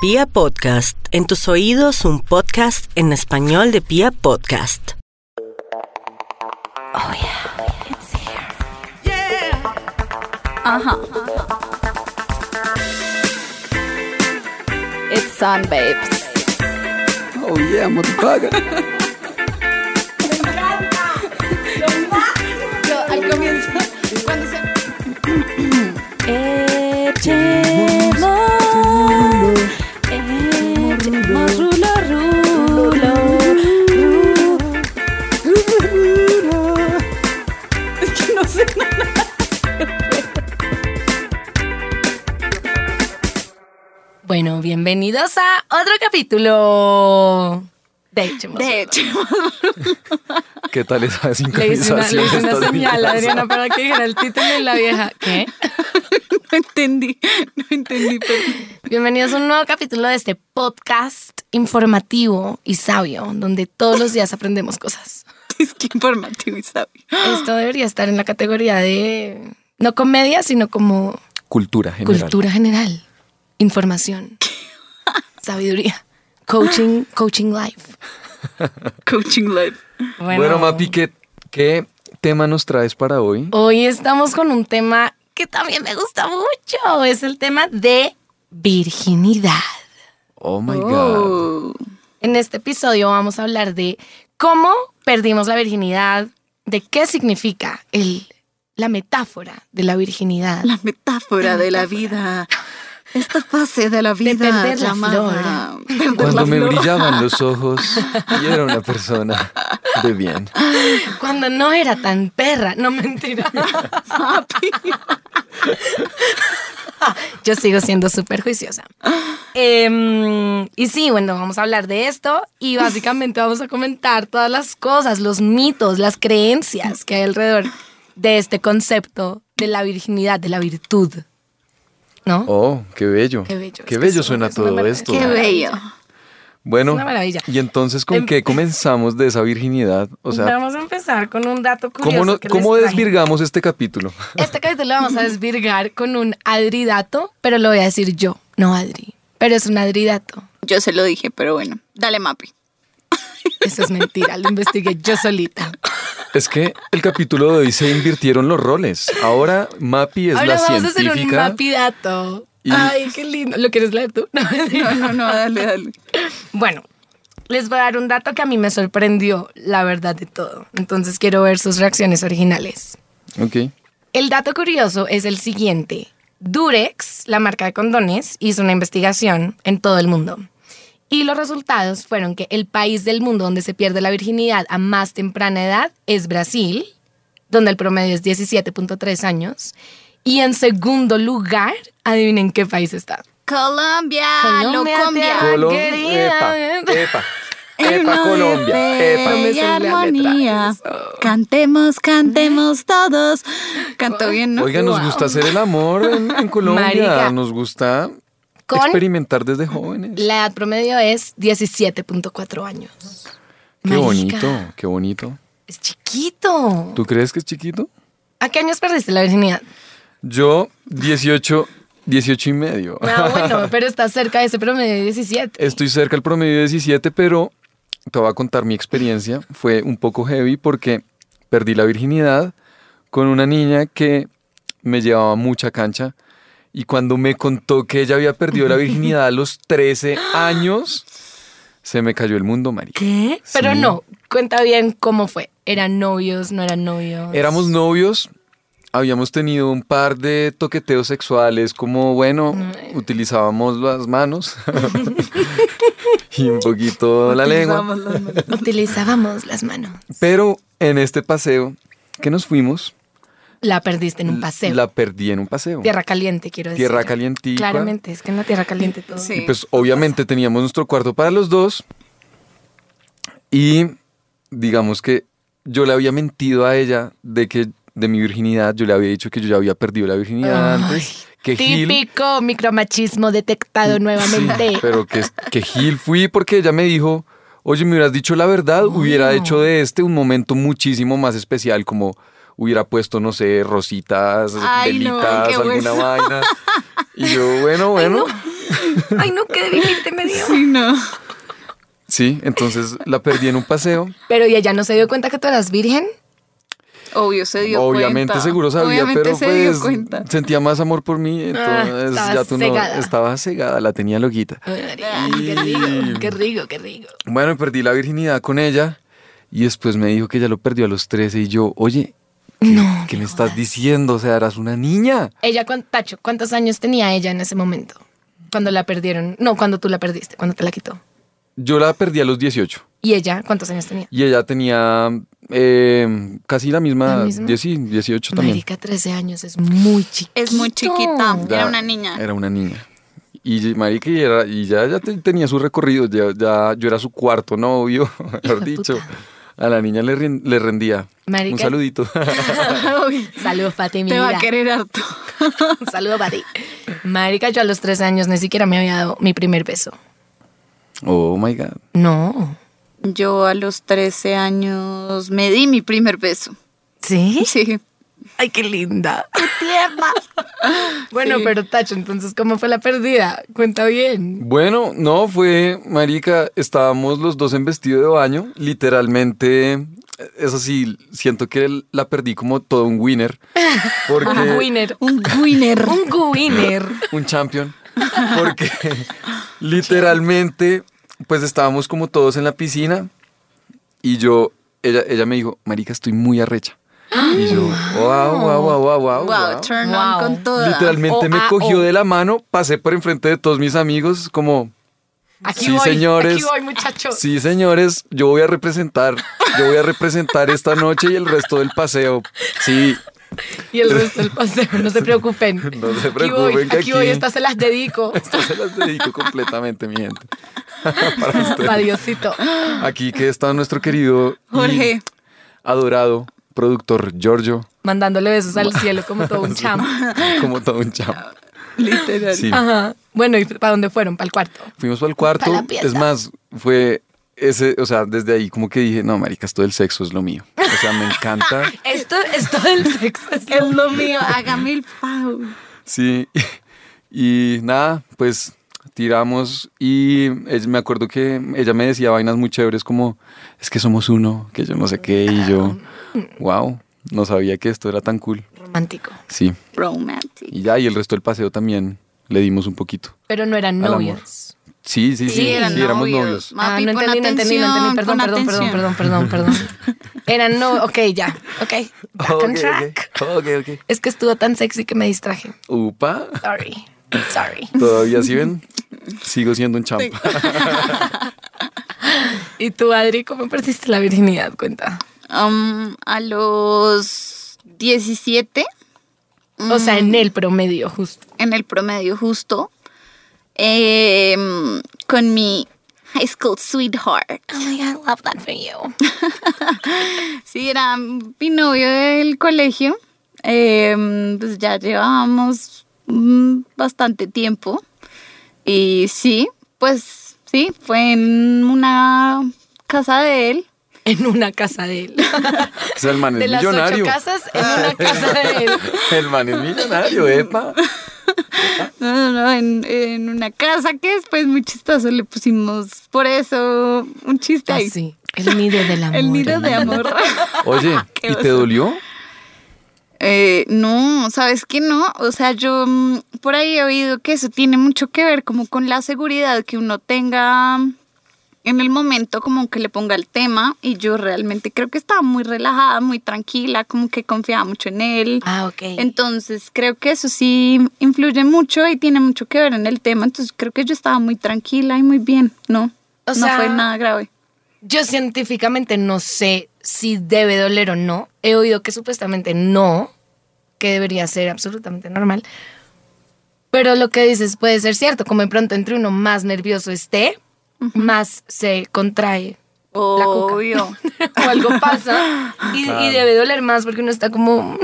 Pia Podcast, en tus oídos un podcast en español de Pia Podcast. Oh yeah, it's here. Ajá. It's sun, babes. Oh yeah, motherfucker. Yo al comienzo, cuando se... Echemos, bienvenidos a otro capítulo de Echemos De hecho, ¿Qué tal esa Le hice una, sincronización? le hice una señal Adriana para que dijera el título y la vieja. ¿Qué? no entendí, no entendí. Pero... Bienvenidos a un nuevo capítulo de este podcast informativo y sabio, donde todos los días aprendemos cosas. Es que informativo y sabio. Esto debería estar en la categoría de no comedia, sino como Cultura general. cultura general, información, sabiduría, coaching, coaching life. Coaching live. Bueno, Mapi, ¿qué, ¿qué tema nos traes para hoy? Hoy estamos con un tema que también me gusta mucho. Es el tema de virginidad. Oh my God. Oh. En este episodio vamos a hablar de cómo perdimos la virginidad, de qué significa el, la metáfora de la virginidad. La metáfora de la vida. Esta fase de la vida perder la llamada- perder Cuando la me flor. brillaban los ojos y era una persona de bien. Cuando no era tan perra, no mentira. Yo sigo siendo súper juiciosa. Em, y sí, bueno, vamos a hablar de esto y básicamente vamos a comentar todas las cosas, los mitos, las creencias que hay alrededor de este concepto de la virginidad, de la virtud. ¿No? Oh, qué bello. Qué bello, Qué bello suena es todo esto. Qué bello. Bueno, Es una maravilla. y entonces, ¿con Em- qué comenzamos de esa virginidad? O sea, vamos a empezar con un dato curioso. ¿cómo, no- que cómo desvirgamos este capítulo? Este capítulo lo vamos a desvirgar con un adridato, pero lo voy a decir yo, no Adri. Pero es un adridato. Yo se lo dije, pero bueno. Dale, Mapi. Eso es mentira, lo investigué yo solita. Es que el capítulo de hoy se invirtieron los roles. Ahora Mapi es Ahora la vamos a hacer un científica. mapidato. Y- Ay, qué lindo. ¿Lo quieres leer tú? No. No, no, no, dale, dale. Bueno, les voy a dar un dato que a mí me sorprendió, la verdad de todo. Entonces quiero ver sus reacciones originales. Ok. El dato curioso es el siguiente. Durex, la marca de condones, hizo una investigación en todo el mundo. Y los resultados fueron que el país del mundo donde se pierde la virginidad a más temprana edad es Brasil, donde el promedio es 17.3 años. Y en segundo lugar, adivinen qué país está. Colombia, Colombia, Colombia. querida. Epa, epa. Epa, Colombia. Epa. letra. armonía. Cantemos, cantemos todos. Cantó bien, ¿no? Oiga, nos Wow. gusta hacer el amor en, en Colombia. Marica. Nos gusta Con experimentar desde jóvenes. La edad promedio es 17.4 años. Qué Marica, bonito, qué bonito. Es chiquito. ¿Tú crees que es chiquito? ¿A qué años perdiste la virginidad? Yo, 18, 18 y medio. Ah, bueno, pero estás cerca de ese promedio de 17. Estoy cerca del promedio de 17, pero te voy a contar mi experiencia. Fue un poco heavy porque perdí la virginidad con una niña que me llevaba mucha cancha. Y cuando me contó que ella había perdido la virginidad a los 13 años, se me cayó el mundo, marica. ¿Qué? Pero no, cuenta bien cómo fue. ¿Eran novios? ¿No eran novios? Éramos novios, habíamos tenido un par de toqueteos sexuales, como bueno, utilizábamos las manos y un poquito la lengua. Utilizábamos las manos. Pero en este paseo que nos fuimos, La perdiste en un paseo. la perdí en un paseo. Tierra caliente, quiero decir. Tierra calientica. Claramente, es que en la tierra caliente todo. Sí. Y pues obviamente teníamos nuestro cuarto para los dos. Y digamos que yo le había mentido a ella de que de mi virginidad, yo le había dicho que yo ya había perdido la virginidad Ay, antes. Que Gil, Típico micromachismo detectado nuevamente. Sí, pero que, que Gil fui porque ella me dijo, oye, me hubieras dicho la verdad, hubiera hecho de este un momento muchísimo más especial, como hubiera puesto, no sé, rositas, Ay, no, velitas, alguna hueso. vaina. Y yo, bueno, bueno. Ay, no, qué débilmente me dio. Sí, no. Sí, entonces la perdí en un paseo. Pero ¿y ella no se dio cuenta que tú eras virgen? Obvio se dio Obviamente cuenta. seguro sabía, Obviamente pero se pues cuenta. sentía más amor por mí, entonces estaba ya tú cegada. no estaba cegada, la tenía loquita. Ay, qué rico, qué rico, qué rico. Bueno, perdí la virginidad con ella y después me dijo que ella lo perdió a los 13 y yo, oye, ¿qué, No, ¿qué me estás diciendo? O sea, eras una niña. Ella, Tacho, ¿cuántos años tenía ella en ese momento? Cuando la perdieron. No, cuando tú la perdiste, cuando te la quitó. Yo la perdí a los 18 ¿Y ella cuántos años tenía? y ella tenía eh, casi la misma, ¿La misma? 10, 18 también. Marica, 13 años, es muy chiquita. Es muy chiquita. Ya Era una niña. Era una niña. Y marica, y, era, y ya, ya te- tenía su recorrido, ya, ya- yo era su cuarto novio, mejor dicho. puta. A la niña le, rendía. Marica. Un saludito. Saludos para ti, mi te va vida. a querer harto. Un saludo para ti. Marica, yo a los 13 años ni siquiera me había dado mi primer beso. oh my God. No. Yo a los 13 años me di mi primer beso. ¿Sí? Sí. Ay, qué linda. Qué tierna. bueno, Sí. pero Tacho, entonces, ¿cómo fue la pérdida? Cuenta bien. Bueno, no, fue, marica, estábamos los dos en vestido de baño, literalmente, eso sí, siento que la perdí como todo un winner, porque Un winner. Un winner. Un winner. un champion, porque literalmente, pues estábamos como todos en la piscina y yo, ella, ella me dijo, marica, estoy muy arrecha. Y yo, wow, wow, wow, wow, wow. Wow, turn Wow. on con toda. Literalmente O, me ah, cogió o. de la mano, pasé por enfrente de todos mis amigos, como, Aquí Sí, voy, señores. Aquí voy, muchachos. Sí, señores, yo voy a representar, yo voy a representar esta noche y el resto del paseo. Sí, Y el resto del paseo, no se preocupen. No se Aquí preocupen voy, que aquí voy, aquí- estas se las dedico. esto se las dedico completamente, mi gente. Para ustedes. Para Diosito. Aquí que está nuestro querido y Jorge. adorado productor Giorgio, Mandándole besos al cielo como todo un champ. como todo un chamo. Literal. Sí. Ajá. Bueno, ¿y para dónde fueron? ¿Para el cuarto? Fuimos para el cuarto. la pieza. Es más, fue ese, o sea, desde ahí como que dije, no, marica, esto del sexo es lo mío. O sea, me encanta. Esto, esto del sexo es Es lo mío. Hágame el favor. Sí, y nada, pues tiramos y me acuerdo que ella me decía vainas muy chéveres como, es que somos uno, que yo no sé qué, y yo, wow, no sabía que esto era tan cool. romántico. Sí, Romantic. y ya, y el resto del paseo también le dimos un poquito. Pero no eran novios. Sí, sí, sí, sí, eran éramos novios. Ah, no entendí, no entendí, no entendí. Perdón, perdón, perdón, perdón, perdón, perdón. Eran no, ok, ya, ok. Back on Ok, track. ok, ok, ok. Es que estuvo tan sexy que me distraje. Upa, Sorry, sorry. todavía sí ven, sigo siendo un champa. ¿Y tú, Adri, cómo perdiste la virginidad? Cuenta. Um, a los 17, O sea, en el promedio, justo. en el promedio justo, em, con mi high school sweetheart. Oh my God, love that for you. Sí, era mi novio del colegio. Em, pues ya llevábamos mm, bastante tiempo. Y sí, pues sí, fue en una casa de él. En una casa de él. O sea, el man es De las millonario. ocho casas, en una casa de él. El man es millonario, epa. No, no, no, en, en una casa que después muy chistoso le pusimos por eso un chiste ahí. Así, el nido del amor. El nido de amor. Oye, Qué ¿y te dolió? Eh, no, ¿sabes qué no? O sea, yo mm, por ahí he oído que eso tiene mucho que ver como con la seguridad que uno tenga en el momento, como que le ponga el tema. Y yo realmente creo que estaba muy relajada, muy tranquila, como que confiaba mucho en él. Ah, ok. Entonces creo que eso sí influye mucho y tiene mucho que ver en el tema. Entonces creo que yo estaba muy tranquila y muy bien, ¿no? O no sea, fue nada grave. Yo científicamente no sé si debe doler o no. He oído que supuestamente no, que debería ser absolutamente normal. Pero lo que dices puede ser cierto, como de pronto entre uno más nervioso esté, más se contrae la cuca. Obvio. o algo pasa y, Claro. y debe doler más porque uno está como, "Mm,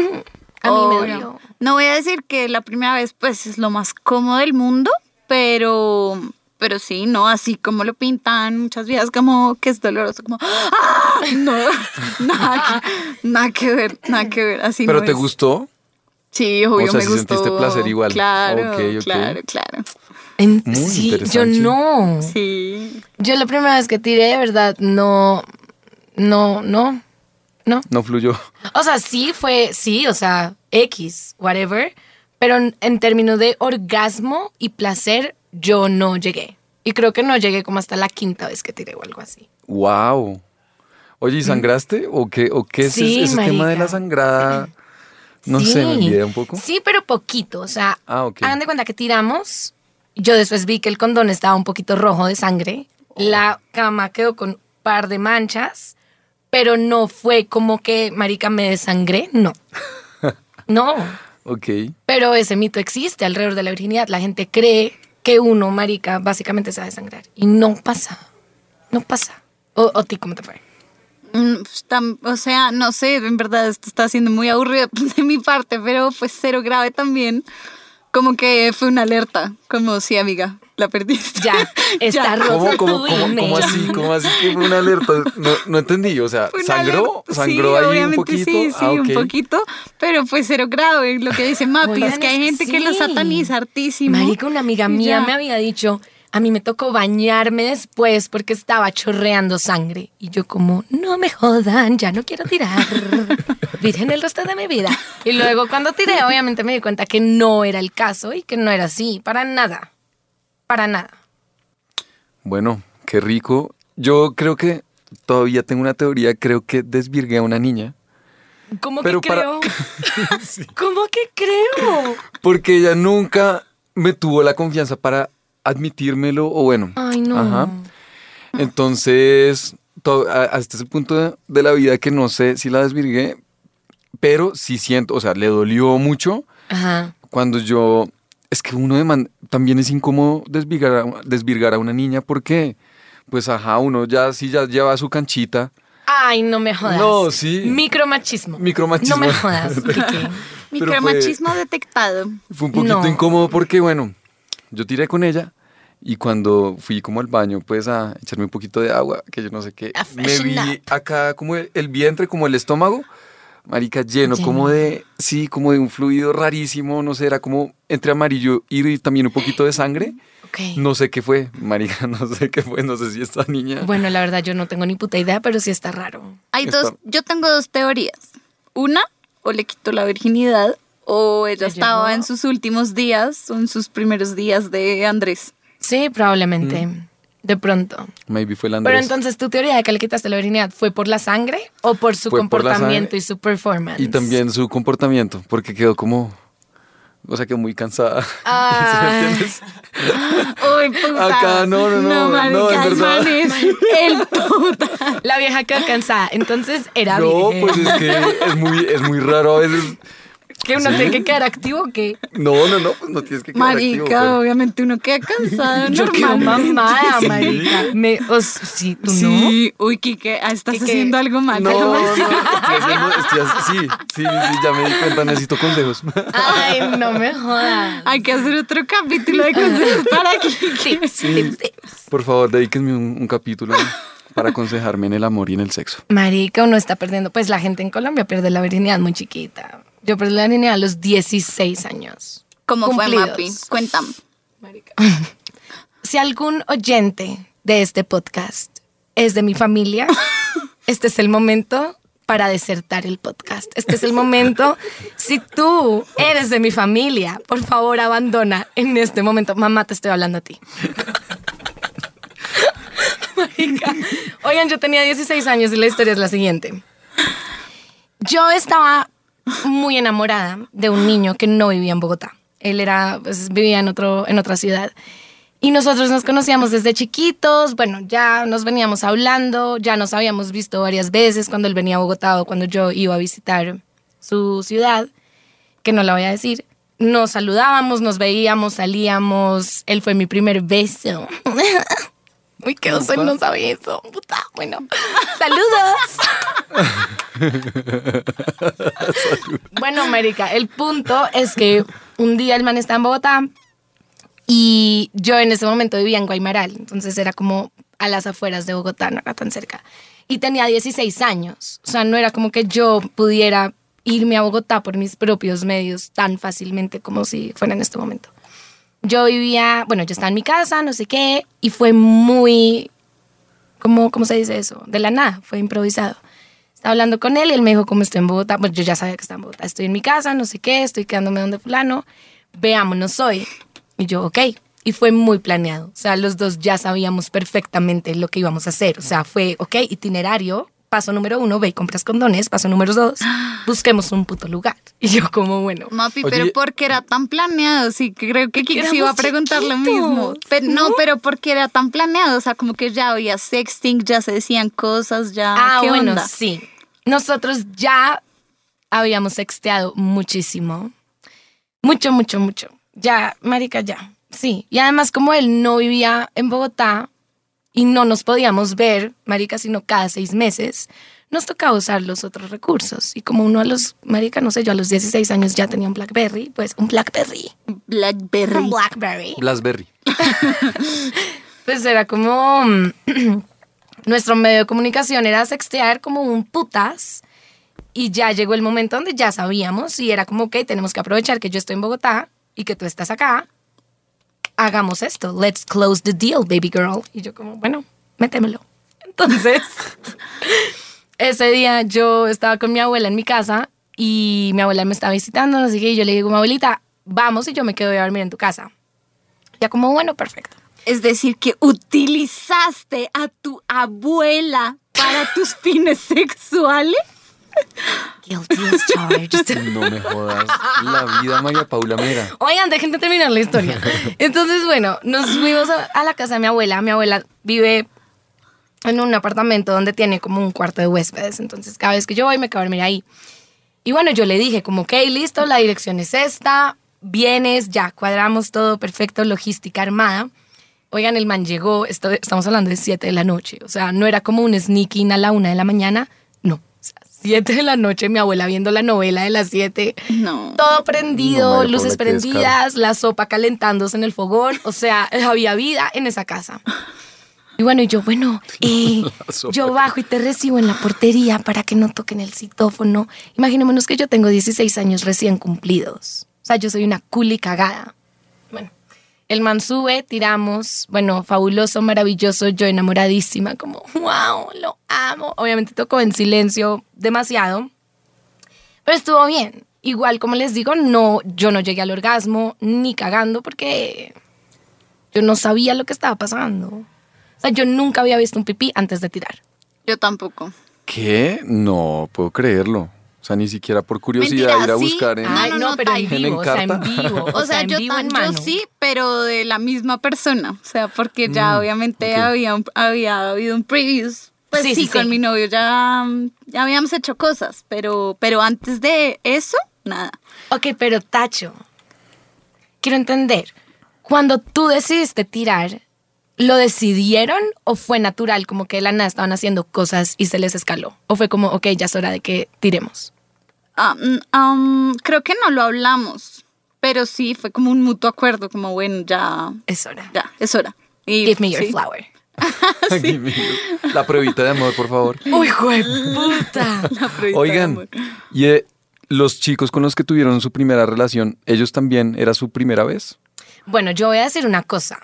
a mí me Obvio. dolió. No voy a decir que la primera vez pues es lo más cómodo del mundo, pero pero sí, no así como lo pintan muchas veces como que es doloroso, como ¡ah! no, nada, que, nada que ver, nada que ver, así ¿Pero no te es. gustó? Sí, obvio O sea, me gustó. sentiste placer igual. Claro, claro, claro. En- Muy sí, yo no. Sí. Yo la primera vez que tiré, de verdad, no, no, no, no. No fluyó. O sea, sí fue, sí, o sea, X, whatever. Pero en, en términos de orgasmo y placer, yo no llegué. Y creo que no llegué como hasta la quinta vez que tiré o algo así. Wow. Oye, ¿y sangraste? ¿O qué, o qué es Mm. Sí, ese, ese tema de la sangrada? No Sí. sé, me olvidé un poco. Sí, pero poquito. O sea, Ah, hagan de cuenta que tiramos. Yo después vi que el condón estaba un poquito rojo de sangre. La cama quedó con un par de manchas, pero no fue como que, marica, me desangré. No. No. Ok. Pero ese mito existe alrededor de la virginidad. La gente cree que uno, marica, básicamente se va a. Y no pasa. No pasa. ¿O, o ti cómo te fue? Mm, pues, o sea, no sé, en verdad esto está siendo muy aburrido de mi parte, pero fue cero grave también. Como que fue una alerta, como sí, amiga, la perdiste. Ya, está Ya. roto ¿Cómo, cómo, cómo, cómo así? ¿Cómo así que fue una alerta? No, no entendí. O sea, ¿sangró? ¿Sangró sí, ahí un obviamente poquito? Sí, sí, Ah, un poquito, pero fue cero grave. Lo que dice Mapi Oigan, es que hay gente que que lo sataniza hartísimo. Marica, una amiga mía ya. me había dicho, a mí me tocó bañarme después porque estaba chorreando sangre. Y yo como, no me jodan, ya no quiero tirar. Virgen el resto de mi vida. Y luego cuando tiré, obviamente me di cuenta que no era el caso y que no era así, para nada. Para nada. Bueno, qué rico. Yo creo que todavía tengo una teoría. Creo que desvirgué a una niña. ¿Cómo Pero que para- creo? ¿Cómo que creo? Porque ella nunca me tuvo la confianza para admitírmelo. O bueno. Ay, no. Ajá. Entonces, hasta ese punto de, de la vida que no sé si la desvirgué, pero sí siento, o sea, le dolió mucho Ajá. cuando yo... Es que uno deman- también es incómodo desvirgar a, desvirgar a una niña porque, pues, ajá, uno ya sí ya lleva su canchita. Ay, no me jodas. No, sí. Micromachismo. Micromachismo. No me jodas. Pero fue- Micromachismo detectado. Fue un poquito No. incómodo porque, bueno, yo tiré con ella y cuando fui como al baño, pues a echarme un poquito de agua, que yo no sé qué, me vi up. acá como el, el vientre, como el estómago, marica, lleno, Lleno. como de, sí, como de un fluido rarísimo, no sé, era como entre amarillo y también un poquito de sangre. Ok. No sé qué fue, marica, no sé qué fue, no sé si esta niña... Bueno, la verdad yo no tengo ni puta idea, pero sí está raro. Hay Está- dos, yo tengo dos teorías. Una, o le quitó la virginidad, o ella ¿Le estaba en sus últimos días, o en sus primeros días de Andrés. Sí, probablemente. De pronto. Maybe fue el Pero entonces, ¿tu teoría de que le quitaste la virginidad fue por la sangre o por su Fue comportamiento y su performance? Y también su comportamiento, porque quedó como... O sea, quedó muy cansada. ¿Sí me Ay. entiendes? Uy, puta. Acá, no, no, no, no, en el verdad. man es el puta. La vieja quedó cansada, entonces era No, virgen. pues es que es muy, es muy raro a veces. Que uno sí. tiene que quedar activo que No, no, no, pues no tienes que quedar activo. Marica, obviamente uno queda cansado. yo normalmente. mamada, Sí. marica. Me, o s- sí, tú no. Sí, uy, Kike, ah, estás Kike, haciendo algo mal. No, no, estoy haciendo- estoy sí, sí, sí, ya me di cuenta, necesito consejos. Ay, no me jodas. Hay que hacer otro capítulo de consejos para Kike. Tips. Por favor, dedíquenme un, un capítulo para aconsejarme en el amor y en el sexo. Marica, uno está perdiendo. Pues la gente en Colombia pierde la virginidad muy chiquita. Yo perdí la virginidad a los 16 años. ¿Cómo fue, Cumplidos. Mapi? Cuéntame. Si algún oyente de este podcast es de mi familia, este es el momento para desertar el podcast. Este es el momento. Si tú eres de mi familia, por favor abandona en este momento. Mamá, te estoy hablando a ti. Marica. Oigan, yo tenía 16 años y la historia es la siguiente. Yo estaba muy enamorada de un niño que no vivía en Bogotá. Él era, pues, vivía en, otro, en otra ciudad. Y nosotros nos conocíamos desde chiquitos, bueno, ya nos veníamos hablando, ya nos habíamos visto varias veces cuando él venía a Bogotá o cuando yo iba a visitar su ciudad, que no la voy a decir. Nos saludábamos, nos veíamos, salíamos. Él fue mi primer beso. Uy, qué oso, él no sabía eso. Puta, bueno. ¡Saludos! bueno, Marica, el punto es que un día el man estaba en Bogotá y yo en ese momento vivía en Guaymaral, entonces era como a las afueras de Bogotá, no era tan cerca. Y tenía 16 años, o sea, no era como que yo pudiera irme a Bogotá por mis propios medios tan fácilmente como si fuera en este momento. Yo vivía, bueno, yo estaba en mi casa, no sé qué, y fue muy, ¿cómo, cómo se dice eso? De la nada, fue improvisado. Estaba hablando con él y él me dijo, como estoy en Bogotá, pues yo ya sabía que estaba en Bogotá, estoy en mi casa, no sé qué, estoy quedándome donde fulano, veámonos hoy. Y yo, ok. Y fue muy planeado. O sea, los dos ya sabíamos perfectamente lo que íbamos a hacer. O sea, fue, ok, itinerario, paso número uno, ve y compras condones, paso número dos, busquemos un puto lugar. Y yo como, bueno, Mapi, Oye, pero ¿por qué era tan planeado? Sí, creo que Kix iba a preguntar lo mismo. Pero, no, ¿no? pero ¿por qué era tan planeado? O sea, como que ya había sexting, ya se decían cosas, ya. Ah, ¿qué bueno, onda? sí. Nosotros ya habíamos sexteado muchísimo. Mucho, mucho, mucho. Ya, marica, ya. Sí. Y además, como él no vivía en Bogotá y no nos podíamos ver, marica, sino cada seis meses, nos tocaba usar los otros recursos. Y como uno a los, marica, no sé, yo a los 16 años ya tenía un Blackberry, pues un Blackberry. Blackberry. Un Blackberry. Blasberry. Pues era como mm, nuestro medio de comunicación era sextear como un putas y ya llegó el momento donde ya sabíamos y era como que tenemos que aprovechar que yo estoy en Bogotá y que tú estás acá. Hagamos esto. Let's close the deal, baby girl. Y yo como, bueno, métemelo. Entonces, ese día yo estaba con mi abuela en mi casa y mi abuela me estaba visitando, así que yo le digo, abuelita, vamos y yo me quedo a dormir en tu casa. Ya como, bueno, perfecto. Es decir, que utilizaste a tu abuela para tus fines sexuales. Guilty as charged. No me jodas. La vida María Paula Mera. Oigan, dejen de terminar la historia. Entonces, bueno, nos fuimos a, a la casa de mi abuela. Mi abuela vive en un apartamento donde tiene como un cuarto de huéspedes. Entonces, cada vez que yo voy, me quedo a dormir ahí. Y bueno, yo le dije como, ok, listo, la dirección es esta, vienes, ya, cuadramos todo perfecto, logística armada. Oigan, el man llegó, esto- estamos hablando de 7 de la noche, o sea, no era como un sneaking a la una de la mañana, 7 de la noche, mi abuela viendo la novela de las 7, No. todo prendido, luces prendidas, la sopa calentándose en el fogón, o sea, había vida en esa casa. Y bueno, y yo, bueno, eh, yo bajo y te recibo en la portería para que no toquen el citófono. Imaginémonos que yo tengo 16 años recién cumplidos. O sea, yo soy una culi cagada. El man sube, tiramos, bueno, fabuloso, maravilloso, yo enamoradísima, como, wow, lo amo. Obviamente tocó en silencio demasiado, pero estuvo bien. Igual, como les digo, no, yo no llegué al orgasmo ni cagando porque yo no sabía lo que estaba pasando. O sea, yo nunca había visto un pipí antes de tirar. Yo tampoco. ¿Qué? No puedo creerlo. O sea, ni siquiera por curiosidad Mentira, ir a sí. buscar en... No, Ay, no, pero en vivo, o sea, en vivo. O sea, en yo, vivo, en yo sí, pero de la misma persona. O sea, porque ya Mm, obviamente había, un- había habido un previous. Pues Sí, sí, sí, con mi novio ya, ya habíamos hecho cosas, pero, pero antes de eso, nada. Ok, pero Tacho, quiero entender, cuando tú decidiste tirar, ¿lo decidieron o fue natural? Como que de la nada estaban haciendo cosas y se les escaló. ¿O fue como, ok, ya es hora de que tiremos? Am, creo que no lo hablamos, pero sí fue como un mutuo acuerdo, como bueno, ya, Es hora. ya, es hora. Y, Give me your sí. flower. La pruebita de amor, por favor. Uy, puta. La pruebita de Oigan, amor. y eh, los chicos con los que tuvieron su primera relación, ¿ellos también era su primera vez? Bueno, yo voy a decir una cosa.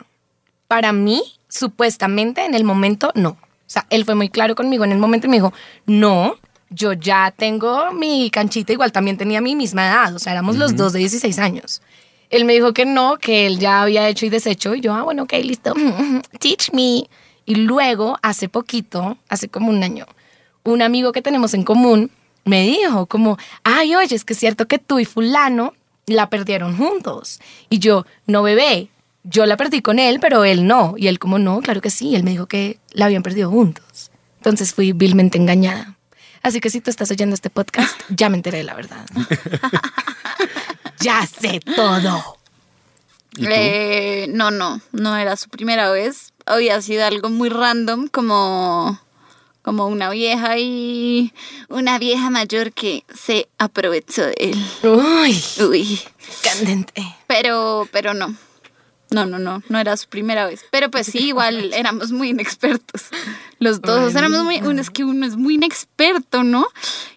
Para mí, supuestamente, en el momento, no. O sea, él fue muy claro conmigo en el momento y me dijo, no, yo ya tengo mi canchita, igual también tenía mi misma edad, o sea, éramos los dos de 16 años. Él me dijo que no, que él ya había hecho y deshecho, y yo, ah, bueno, ok, listo, teach me. Y luego, hace poquito, hace como un año, un amigo que tenemos en común me dijo como, ay, oye, es que es cierto que tú y fulano la perdieron juntos. Y yo, no bebé, yo la perdí con él, pero él no. Y él como, no, claro que sí, él me dijo que la habían perdido juntos. Entonces fui vilmente engañada. Así que si tú estás oyendo este podcast, ya me enteré de la verdad. ya sé todo. Eh, no, no, no era su primera vez. Había sido algo muy random, como, como una vieja y una vieja mayor que se aprovechó de él. Uy, Uy, candente. pero, pero no. No, no, no, no era su primera vez. Pero pues sí, igual éramos muy inexpertos. Los dos Ay, éramos muy, uno es que uno es muy inexperto, ¿no?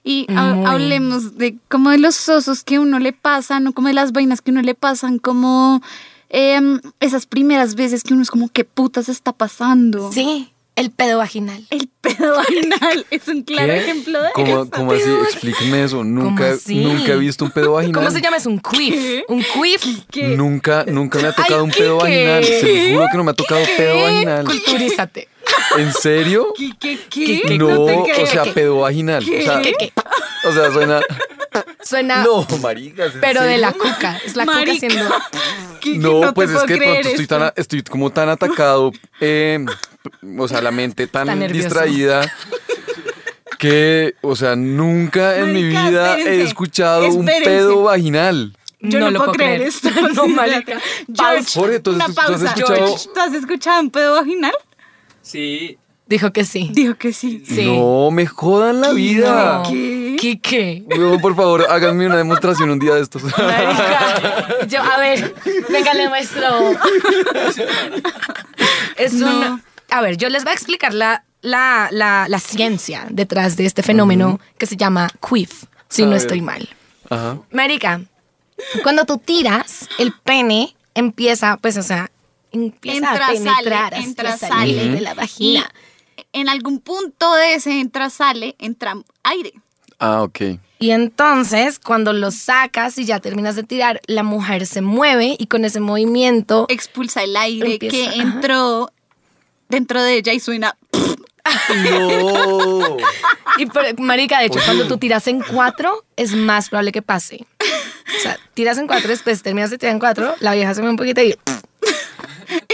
Y ha- hablemos de como de los osos que uno le pasan, o como de las vainas que uno le pasan, como em, esas primeras veces que uno es como, ¿qué putas está pasando? Sí, el pedo vaginal. El pedo vaginal es un claro ¿Qué? ejemplo de ¿Cómo, eso. cómo así? Explíqueme eso. Nunca, nunca he visto un pedo vaginal. ¿Cómo se llama? Es un quiff. Un quiff. ¿Qué? Nunca, nunca me ha tocado Ay, un pedo vaginal. Se los juro que no me ha tocado pedo vaginal. Culturízate. ¿En serio? ¿Qué, qué, qué? No, te o sea, pedo vaginal. O sea, ¿Qué, qué? o sea, suena. Suena, No, maricas. ¿en pero de la cuca. Es la cuca Marica. haciendo... ¿Qué- qué? No, pues es que estoy, esto. tan, estoy como tan atacado, eh, o sea, la mente tan distraída que, o sea, nunca en mi vida he espérense, escuchado un pedo vaginal. Yo no, lo puedo creer, creer. esto. No, marica. George, Jorge, ¿tú has- una tú has pausa. escuchado- George, ¿tú has escuchado un pedo vaginal? Sí. Dijo que sí. Dijo que sí. Sí. No, me jodan la vida. No. ¿Qué? ¿Qué por favor, háganme una demostración un día de estos. Marica, Yo, a ver, venga, le muestro. Es No. un. A ver, yo les voy a explicar la, la, la, la ciencia detrás de este fenómeno que se llama quiff, si A no ver. estoy mal. Ajá. Marica, cuando tú tiras, el pene empieza, pues, o sea, empieza Entra, a sale, penetrar, así, entra, sale. de la vagina. En algún punto de ese entra, sale, entra aire. Ah, ok. Y entonces, cuando lo sacas y ya terminas de tirar, la mujer se mueve y con ese movimiento Expulsa el aire Empieza, que ajá. entró dentro de ella y suena. No. Y por- marica, de hecho, cuando tú tiras en cuatro, es más probable que pase. O sea, tiras en cuatro, después terminas de tirar en cuatro, la vieja se mueve un poquito y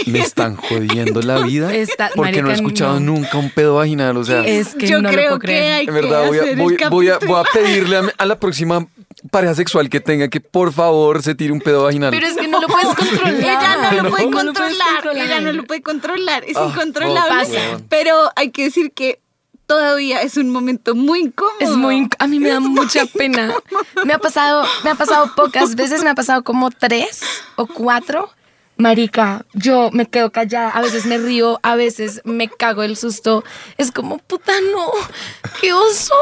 Me están jodiendo la vida. Porque no he escuchado no. nunca un pedo vaginal. O sea, es que Yo no lo creo puedo que creer. hay en verdad que voy a, hacer voy, el voy a, capítulo. voy a pedirle a la próxima pareja sexual que tenga que por favor se tire un pedo vaginal. Pero es que no lo puedes controlar. Ella no lo puede controlar, ella no lo puede controlar, es Ah, incontrolable. Pero hay que decir que todavía es un momento muy incómodo. Es muy, inc- a mí me da mucha pena. Me ha pasado, me ha pasado pocas veces, me ha pasado como tres o cuatro. Marica, yo me quedo callada, a veces me río, a veces me cago el susto. Es como, puta, no, qué oso.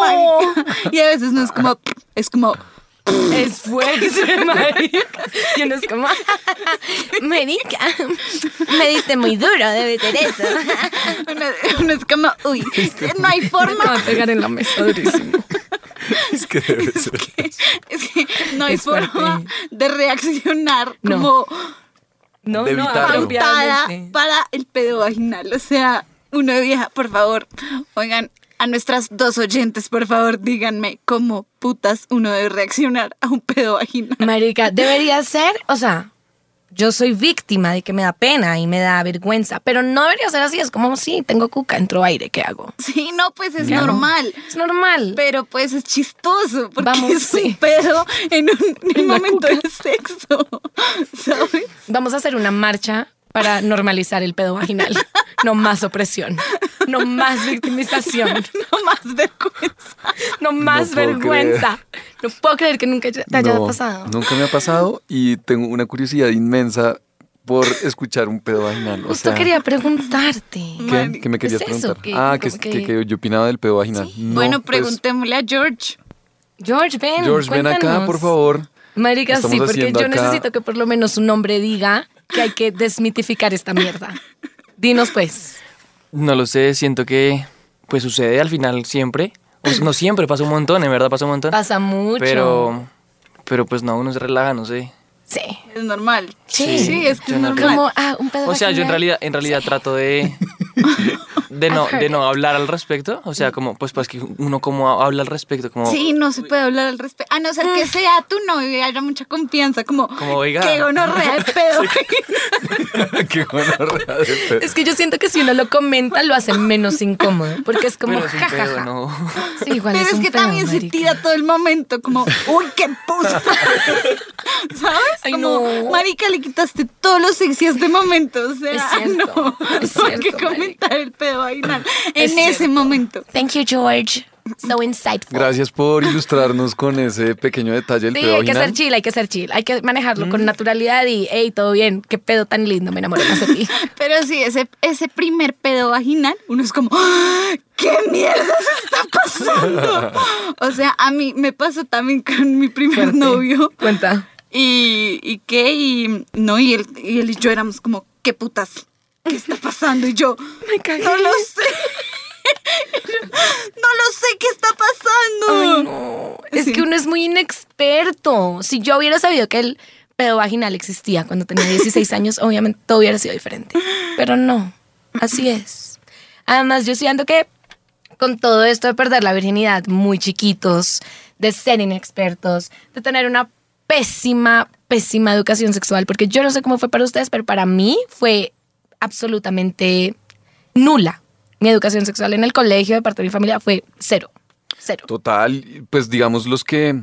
Marica. Y a veces no es como, es como, Es fuerte, marica. Y uno es como, marica, me diste muy duro, debe ser eso. uno, uno es como, uy, no hay Me forma. acabo de pegar en la mesa durísimo. es que debe ser. Es que no hay Es fuerte. forma de reaccionar No. como No, De no, para el pedo vaginal. O sea, uno de vieja, por favor, oigan, a nuestras dos oyentes, por favor, díganme cómo putas uno debe reaccionar a un pedo vaginal. Marica, debería ser, o sea, yo soy víctima de que me da pena y me da vergüenza, pero no debería ser así, es como, sí, tengo cuca, entró aire, ¿qué hago? Sí, no, pues es normal. Es normal. Pero pues es chistoso porque Vamos, es un pedo en un, en En momento cuca. de sexo, ¿sabes? Vamos a hacer una marcha para normalizar el pedo vaginal. No más opresión, no más victimización, No más vergüenza. no más puedo vergüenza. No puedo creer que nunca te haya No, pasado. Nunca me ha pasado y tengo una curiosidad inmensa por escuchar un pedo vaginal. O Justo sea, quería preguntarte. ¿qué? ¿Qué me ¿Qué querías es preguntar? ¿Qué- ah, que, que- que- que yo opinaba del pedo vaginal. No, bueno, pues, preguntémosle a George. George, ven. George, ven acá, cuéntanos. por favor. Marica, Estamos sí, porque yo acá- necesito que por lo menos un hombre diga que hay que desmitificar esta mierda. Dinos pues. No lo sé, siento que pues sucede al final siempre. O sea, no siempre, pasa un montón, en verdad pasa un montón. Pasa mucho. Pero, pero pues no, uno se relaja, no sé. Sí. Es normal. Sí. Sí, es que es no normal. Como, ah, un pedo O sea, yo en realidad, en realidad trato de, de no, de no hablar al respecto. O sea, como, pues, pues que uno como habla al respecto, como, Sí, no se puede hablar al respecto. A no ser que sea tu novio y haya mucha confianza, como, Como, oiga. que gonorrea de pedo. Qué gonorrea de pedo. Es que yo siento que si uno lo comenta lo hace menos incómodo, porque es como es jajaja. no. Sí, igual Pero es, un que pedo, también se marica. tira todo el momento, como, uy, qué puta. ¿Sabes? Ay, como, no. marica, le quitaste todos los sexy a este momento. O sea, Es cierto, no. es no hay que comentar el pedo Es en ese cierto. momento. Thank you, George. So insightful. Gracias por ilustrarnos con ese pequeño detalle del Sí, pedo hay que ser chill, hay que ser chill. Hay que manejarlo con naturalidad y, hey, todo bien. Qué pedo tan lindo, me enamoré más de ti. Pero sí, ese, ese primer pedo vaginal, uno es como, ¡Ah! ¿qué mierda se está pasando? o sea, a mí me pasó también con mi primer Fuerte. novio. Cuenta. y, y qué, y no, y él, y él y yo éramos como, ¿qué putas? ¿Qué está pasando? Y yo, Me cagué. no lo sé. no lo sé qué está pasando. Ay, no. Es Sí. que uno es muy inexperto. Si yo hubiera sabido que el pedo vaginal existía cuando tenía 16 años, obviamente todo hubiera sido diferente. Pero no, así es. Además, yo siento que con todo esto de perder la virginidad muy chiquitos, de ser inexpertos, de tener una pésima, pésima educación sexual, porque yo no sé cómo fue para ustedes, pero para mí fue absolutamente nula. Mi educación sexual en el colegio de parte de mi familia fue cero. Cero. Total, pues digamos los que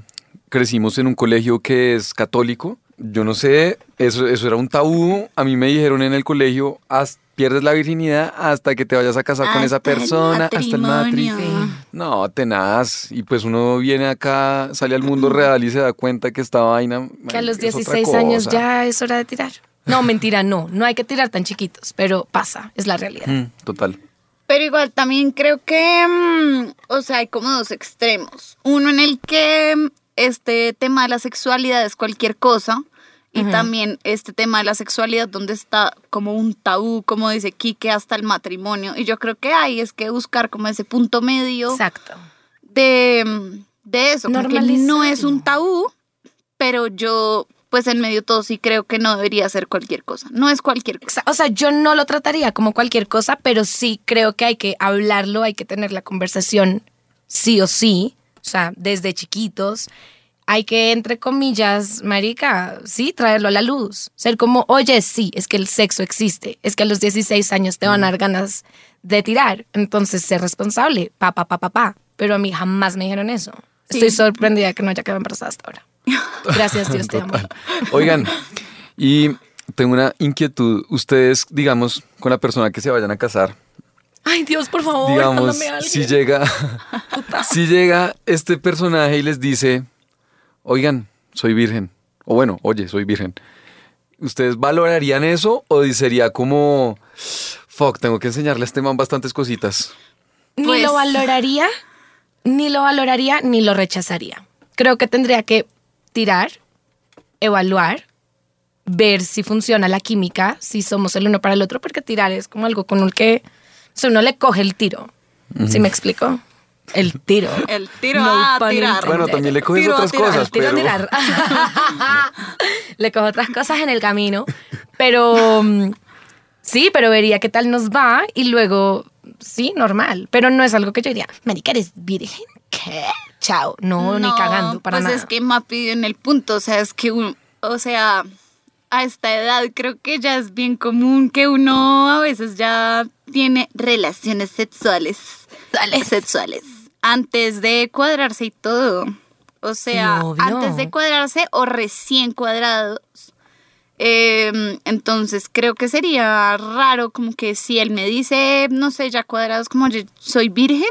crecimos en un colegio que es católico, yo no sé, eso, eso era un tabú. A mí me dijeron en el colegio, "Haz- pierdes la virginidad hasta que te vayas a casar con esa el persona, hasta el matrimonio. No, tenaz. Y pues uno viene acá, sale al mundo real y se da cuenta que esta vaina. Que a los es otra 16 años ya es hora de tirar. No, mentira, no. No hay que tirar tan chiquitos, pero pasa, es la realidad. Mm, total. Pero igual también creo que, mm, o sea, hay como dos extremos. Uno en el que mm, este tema de la sexualidad es cualquier cosa. Y también este tema de la sexualidad donde está como un tabú, como dice Quique, hasta el matrimonio. Y yo creo que hay es que buscar como ese punto medio Exacto. de, de eso. Como que no es un tabú, pero yo, pues en medio de todo sí creo que no debería ser cualquier cosa. No es cualquier cosa. O sea, yo no lo trataría como cualquier cosa, pero sí creo que hay que hablarlo, hay que tener la conversación sí o sí, o sea, desde chiquitos. Hay que, entre comillas, marica, sí, traerlo a la luz. Ser como, oye, sí, es que el sexo existe, es que a los 16 años te van a dar ganas de tirar, entonces ser responsable, pa, pa, pa, pa, pa. Pero a mí jamás me dijeron eso. Estoy Sí. sorprendida de que no haya quedado embarazada hasta ahora. Gracias, Dios te amo. Oigan, y tengo una inquietud. Ustedes, digamos, con la persona que se vayan a casar, Ay, Dios, por favor, digamos, a si llega, si llega este personaje y les dice, oigan, soy virgen, o bueno, oye, soy virgen, ¿ustedes valorarían eso o sería como, fuck, tengo que enseñarle a este man bastantes cositas? Ni Pues- lo valoraría, ni lo valoraría, ni lo rechazaría. Creo que tendría que tirar, evaluar, ver si funciona la química, si somos el uno para el otro, porque tirar es como algo con el que o sea, uno le coge el tiro. ¿Sí me explico? El tiro. El tiro No a tirar. Bueno, también le coges Tiro otras tirar, cosas, El tiro a pero... tirar. le cojo otras cosas en el camino, pero mm, sí, pero vería qué tal nos va y luego, sí, normal. Pero no es algo que yo diría, marica, ¿eres virgen? ¿Qué? Chao. No, ni cagando, para pues nada. es que Mapi en el punto, o sea, es que, un- o sea, a esta edad creo que ya es bien común que uno a veces ya tiene relaciones sexuales, sexuales, antes de cuadrarse y todo. O sea, obvio. antes de cuadrarse o recién cuadrados. Eh, entonces creo que sería raro como que si él me dice, no sé, ya cuadrados como yo soy virgen,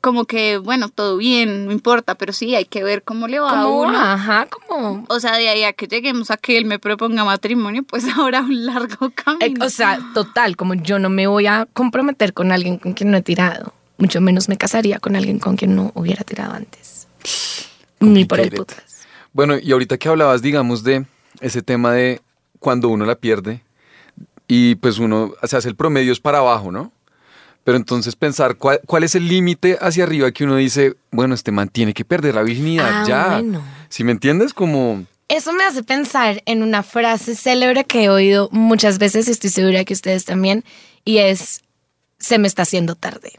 como que, bueno, todo bien, no importa, pero sí, hay que ver cómo le va a como, uno. ajá, como... O sea, de ahí a que lleguemos a que él me proponga matrimonio, pues ahora un largo eh, camino. O sea, total, como yo no me voy a comprometer con alguien con quien no he tirado. Mucho menos me casaría con alguien con quien no hubiera tirado antes. Ni por el putas. Bueno, y ahorita que hablabas, digamos, de ese tema de cuando uno la pierde y pues uno se hace el promedio es para abajo, ¿no? Pero entonces pensar cuál, cuál es el límite hacia arriba que uno dice, bueno, este man tiene que perder la virginidad Ah, ya. bueno. Si me entiendes, como Eso me hace pensar en una frase célebre que he oído muchas veces y estoy segura que ustedes también, y es, se me está haciendo tarde.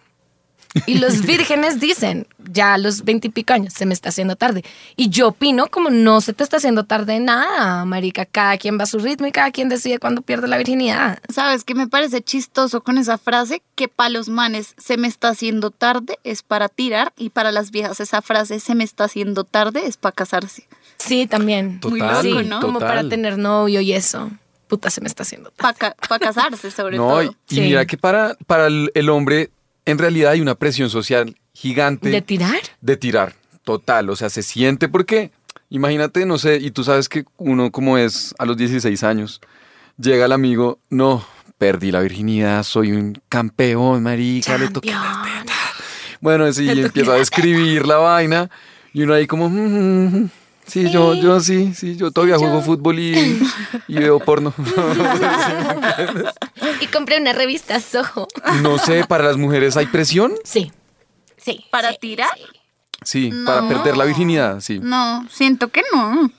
Y los vírgenes dicen, ya a los veintipico años, se me está haciendo tarde. Y yo opino como no se te está haciendo tarde nada, marica. Cada quien va a su ritmo y cada quien decide cuándo pierde la virginidad. ¿Sabes qué me parece chistoso con esa frase? Que para los manes se me está haciendo tarde es para tirar y para las viejas esa frase se me está haciendo tarde es para casarse. Sí, también. Muy Total, sí, loco, ¿no? como para total. tener novio y eso. Puta, se me está haciendo tarde. Para casarse sobre no, todo. y, Sí. mira que para, para el hombre en realidad hay una presión social gigante ¿De tirar? de tirar, total, o sea, se siente porque, imagínate, no sé, y tú sabes que uno como es a los 16 años, llega el amigo, no, perdí la virginidad, soy un campeón, marica, le toqué. Bueno, sí, empieza a describir la vaina y uno ahí como, "Mm, Sí, yo, yo sí, sí, yo todavía juego fútbol y, y veo porno. Y compré una revista Soho. no sé, para las mujeres hay presión. Sí. Sí. ¿Para sí, tirar? sí. Sí, para perder la virginidad, sí. No, siento que no.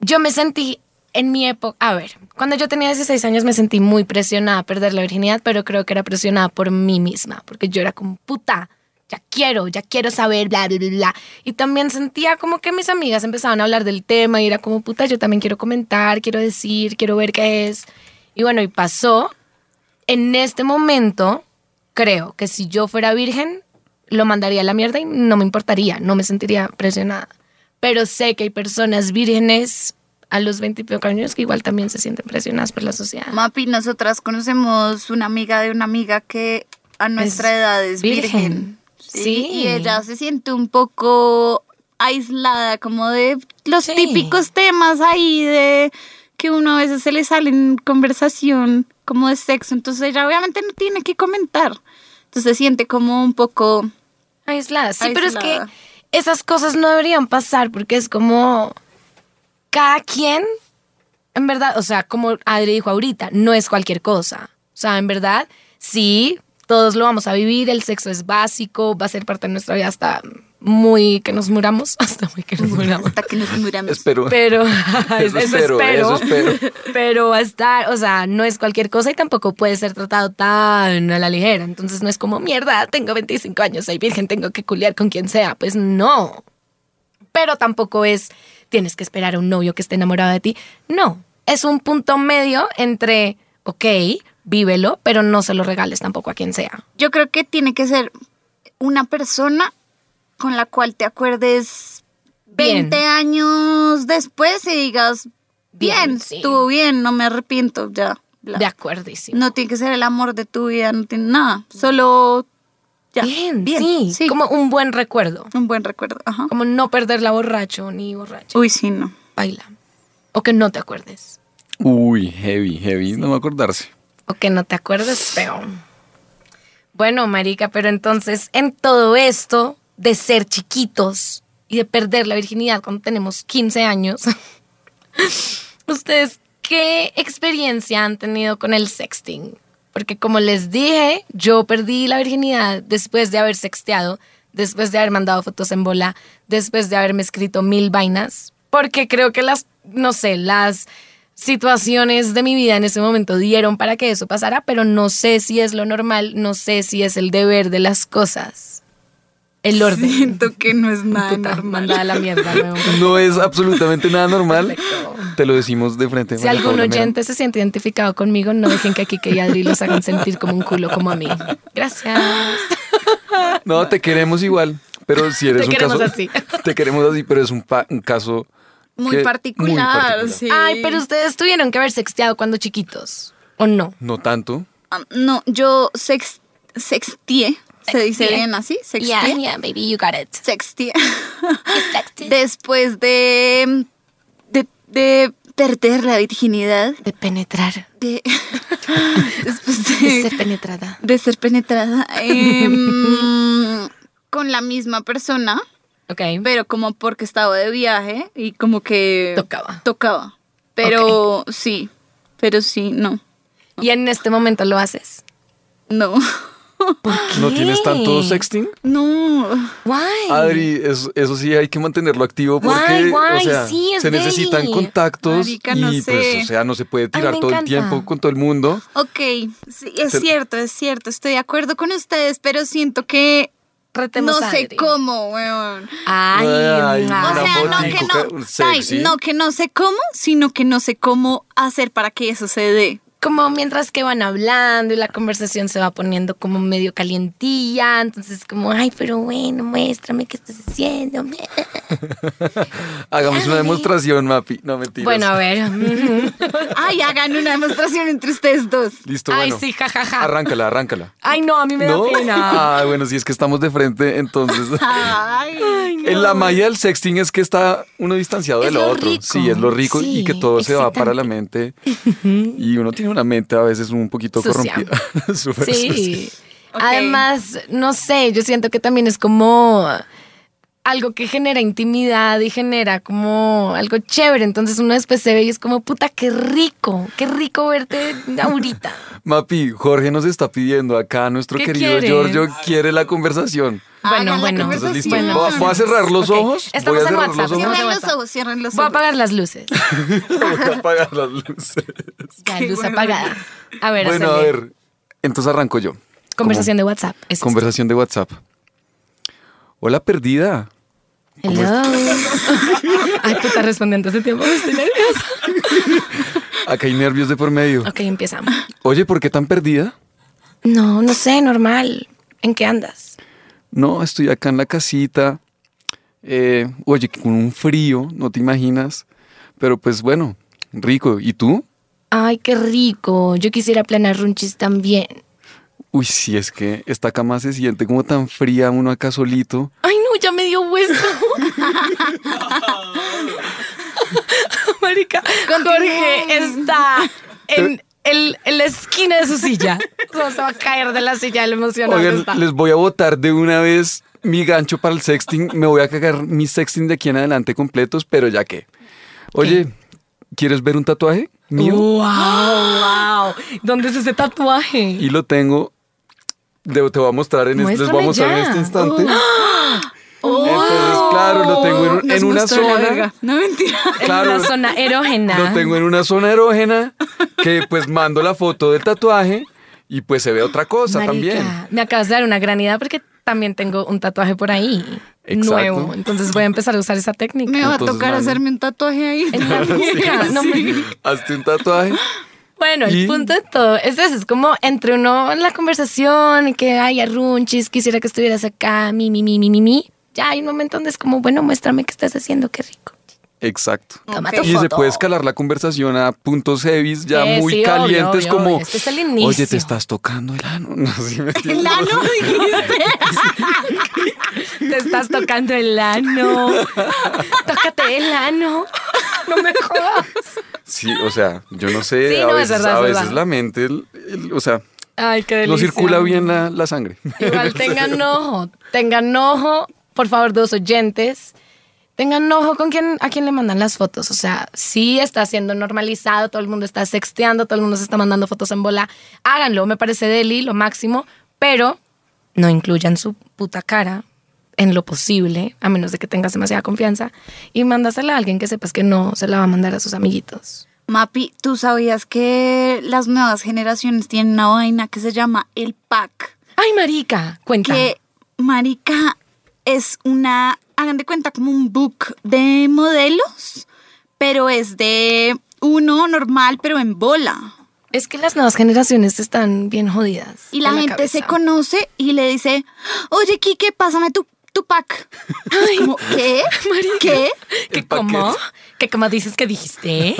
Yo me sentí en mi época, a ver, cuando yo tenía 16 años me sentí muy presionada a perder la virginidad, pero creo que era presionada por mí misma, porque yo era como puta, ya quiero, ya quiero saber, bla, bla, bla. Y también sentía como que mis amigas empezaban a hablar del tema y era como puta, yo también quiero comentar, quiero decir, quiero ver qué es. Y bueno, y pasó. En este momento, creo que si yo fuera virgen, lo mandaría a la mierda y no me importaría, no me sentiría presionada. Pero sé que hay personas vírgenes a los 20 y pico años que igual también se sienten presionadas por la sociedad. Mapi, nosotras conocemos una amiga de una amiga que a nuestra edad es virgen. virgen. Sí. Y ella se siente un poco aislada, como de los Sí. típicos temas ahí de que uno a veces se le sale en conversación como de sexo. Entonces ella obviamente no tiene que comentar. Entonces se siente como un poco... Aislada, sí, pero es que Aislada. esas cosas no deberían pasar porque es como cada quien, en verdad, o sea, como Adri dijo ahorita, no es cualquier cosa. O sea, en verdad, sí, todos lo vamos a vivir, el sexo es básico, va a ser parte de nuestra vida hasta muy que nos muramos, hasta muy que nos muramos. Hasta que nos muramos. Espero. Pero Eso espero, eso espero. Pero va a estar, o sea, no es cualquier cosa y tampoco puede ser tratado tan a la ligera. Entonces no es como, mierda, tengo 25 años, soy virgen, tengo que culiar con quien sea. Pues no. Pero tampoco es, tienes que esperar a un novio que esté enamorado de ti. No. Es un punto medio entre, ok, vívelo, pero no se lo regales tampoco a quien sea. Yo creo que tiene que ser una persona con la cual te acuerdes Bien. 20 años después y digas, bien, Bien, sí. estuvo bien, no me arrepiento, ya. bla. De acuerdísimo. No tiene que ser el amor de tu vida, no tiene nada, solo ya. Bien, sí, Como un buen recuerdo. un buen recuerdo. Ajá. Como no perderla borracho ni borracha. Uy, sí, no. Baila. O que no te acuerdes. Uy, heavy, heavy, no me acordarse. O que no te acuerdes, feo. Bueno, marica, pero entonces en todo esto de ser chiquitos y de perder la virginidad cuando tenemos 15 años, ¿ustedes qué experiencia han tenido con el sexting? Porque como les dije, yo perdí la virginidad después de haber sexteado, después de haber mandado fotos en bola, después de haberme escrito mil vainas, porque creo que las, no sé, las situaciones de mi vida en ese momento dieron para que eso pasara, pero no sé si es lo normal, no sé si es el deber de las cosas. El orden. Siento que no es nada Puta, normal. la mierda. No es absolutamente nada normal. Perfecto. Te lo decimos de frente. Si algún Paula, mira. oyente se siente identificado conmigo, no dejen que Kike y Adri los hagan sentir como un culo como a mí. Gracias. No, te queremos igual. Pero si eres Te un queremos caso. así. Te queremos así, pero es un, pa- un caso. Muy que- particular, muy particular. sí. Ay, pero ustedes tuvieron que haber sexteado cuando chiquitos. ¿O no? No tanto. Ah, no, yo sex, sextié. ¿Se dice bien así? Sextié. Yeah, yeah, baby, you got it. Sextié. Después de, de, de perder la virginidad, De penetrar. de, después De de, ser penetrada. de ser penetrada em, con la misma persona, Ok. pero como porque estaba de viaje y como que Tocaba. tocaba. Pero sí, pero sí, no, Y en este momento lo haces. no, ¿No tienes tanto sexting? no. Why? Adri, eso, eso sí hay que mantenerlo activo porque Guay, guay, o sea, sí, es se necesitan contactos Marica, y no pues, sé. o sea, no se puede tirar me todo el encanta. tiempo con todo el mundo. Ok, sí, es cierto, es cierto, estoy de acuerdo con ustedes, pero siento que Retemos no sé cómo, weón. Ay, Ay, ah. O sea, no que no, ca- ay, sexy. no que no sé cómo, sino que no sé cómo hacer para que eso se dé. Como mientras que van hablando y la conversación se va poniendo como medio calientilla, entonces como, ay, pero bueno, muéstrame qué estás haciendo. Hagamos una demostración, Mapi. No, mentiras. Bueno, a ver. Ay, hagan una demostración entre ustedes dos. Listo, ay, bueno. sí, jajaja. Arráncala, arráncala. Ay, no, a mí me ¿No? da pena. Ah, bueno, si es que estamos de frente, entonces. Ay, En la magia del sexting es que está uno distanciado Es del otro. rico. Sí, es lo rico y que todo se va para la mente. Y uno tiene una mente a veces un poquito Sucia. corrompida. Sucia. Sí. Además, no sé, yo siento que también es como algo que genera intimidad y genera como algo chévere. Entonces uno después se ve y es como, puta, qué rico, qué rico verte ahorita. Mapi, Jorge nos está pidiendo acá, nuestro ¿Qué querido quieres? Giorgio quiere la conversación. Bueno, la bueno. Entonces, listo. conversación. Voy a- voy a cerrar los ojos. estamos voy a en WhatsApp, los ojos. Cierren en los ojos, cierren los Voy a ojos. apagar las luces. Voy a apagar las luces. Ya, Qué luz bueno. apagada. A ver, Bueno, a hacerle. ver. Entonces arranco yo. Conversación de WhatsApp. es Conversación de WhatsApp. Hola, perdida. Hello. Ay, puta, respondiendo hace tiempo. Estoy nerviosa. Acá hay nervios de por medio. Ok, empezamos. Oye, ¿por qué tan perdida? No, no sé, normal. ¿En qué andas? No, estoy acá en la casita. Eh, oye, con un frío, no te imaginas. Pero pues bueno, rico. ¿Y tú? Ay, qué rico. Yo quisiera planear runchis también. Uy, sí, es que esta cama se siente como tan fría uno acá solito. Ya me dio hueso. Marica, Jorge está en, el- en la esquina de su silla. O sea, se va a caer de la silla de la emoción. Oigan, les voy a botar de una vez mi gancho para el sexting. Me voy a cagar mis sexting de aquí en adelante completos, pero ya que. Oye, ¿quieres ver un tatuaje mío? Wow, wow. ¿Dónde es ese tatuaje? Y lo tengo. de- te voy a mostrar en este, les voy a Muéstrame mostrar en ya. este instante. Claro, lo tengo en, Nos en una zona. No mentira. Claro, En una zona erógena. Lo tengo en una zona erógena que pues mando la foto del tatuaje y pues se ve otra cosa Marica, también. Me acabas de dar una gran idea porque también tengo un tatuaje por ahí. Exacto. Nuevo. Entonces voy a empezar a usar esa técnica. Me va a tocar hacerme un tatuaje ahí. En la. No me- Hazte un tatuaje. Bueno, el punto de todo es eso, es como entre uno en la conversación y que hay arrunchis, quisiera que estuvieras acá, mi, mi, mi, mi, mi, mi. Ya hay un momento donde es como, bueno, muéstrame qué estás haciendo, qué rico. Exacto. Y se puede escalar la conversación a puntos heavies ya Eh, muy sí, calientes obvio, como, obvio. Este es el inicio. oye, te estás tocando el ano. No, ¿sí me entiendes? El ano dijiste. Te estás tocando el ano. Tócate el ano. No me jodas. Sí, o sea, yo no sé, Sí, a no, es veces, verdad, a es veces la mente, el- el- o sea, Ay, qué no circula bien la, la sangre. Igual tengan ojo, tengan ojo, por favor, dos oyentes. Tengan ojo con quién, a quién le mandan las fotos. O sea, sí está siendo normalizado, todo el mundo está sexteando, todo el mundo se está mandando fotos en bola. Háganlo, me parece deli, lo máximo, pero no incluyan su puta cara en lo posible, a menos de que tengas demasiada confianza, y mándasela a alguien que sepas que no se la va a mandar a sus amiguitos. Mapi, ¿tú sabías que las nuevas generaciones tienen una vaina que se llama el pack? Ay, marica, cuenta. Que, marica, es una, hagan de cuenta, como un book de modelos, pero es de uno normal, pero en bola. Es que las nuevas generaciones están bien jodidas. Y la en gente se conoce y le dice, oye, Kike, pásame tu, tu pack. Como, ¿Qué? ¿Qué? ¿Que El cómo? ¿Que cómo dices que dijiste?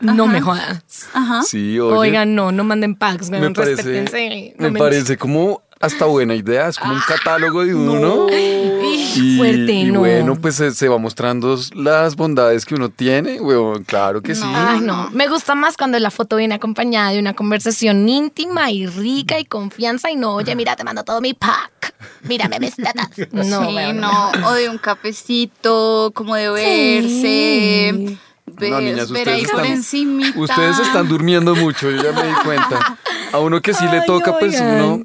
No me jodas. Ajá. Sí, oye. Oigan, no, no manden packs, me weón, parece, respétense. me No parece como hasta buena idea, es como un catálogo de uno. Ij, Y, fuerte, y no. bueno, pues se, se va mostrando las bondades que uno tiene, weón, claro que sí. Ay, no. Me gusta más cuando la foto viene acompañada de una conversación íntima y rica y confianza y no, oye, mira, te mando todo mi pack. Mírame mis tetas. No, sí, weón, no, o de un cafecito, como de verse. Sí. Ver, No, niñas, ustedes están- encimita. Ustedes están durmiendo mucho, yo ya me di cuenta. A uno que sí le toca, pues uno,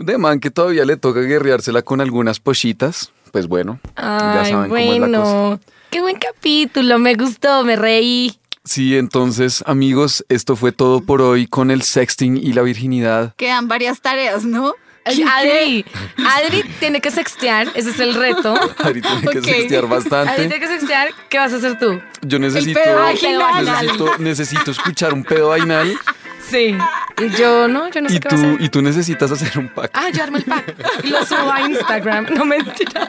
de man que todavía le toca guerreársela con algunas pochitas, pues bueno, ya Ay, saben cómo es la cosa. bueno. Qué buen capítulo, me gustó, me reí. Sí, entonces, amigos, esto fue todo por hoy con el sexting y la virginidad. Quedan varias tareas, ¿no? Adri, Adri tiene que sextear, ese es el reto. Adri tiene que Ok. sextear Adri bastante. tiene que sextear, ¿qué vas a hacer tú? Yo necesito, pedo vaginal. necesito, necesito escuchar un pedo vaginal Sí. Y yo, no, yo no sé y qué va a tú, hacer. y tú necesitas hacer un pack. Ah, yo armo el pack y lo subo a Instagram. No mentira.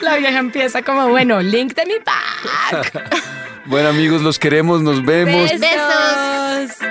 La vieja empieza como, bueno, link de mi pack. Bueno, amigos, los queremos, nos vemos. Besos. Besos.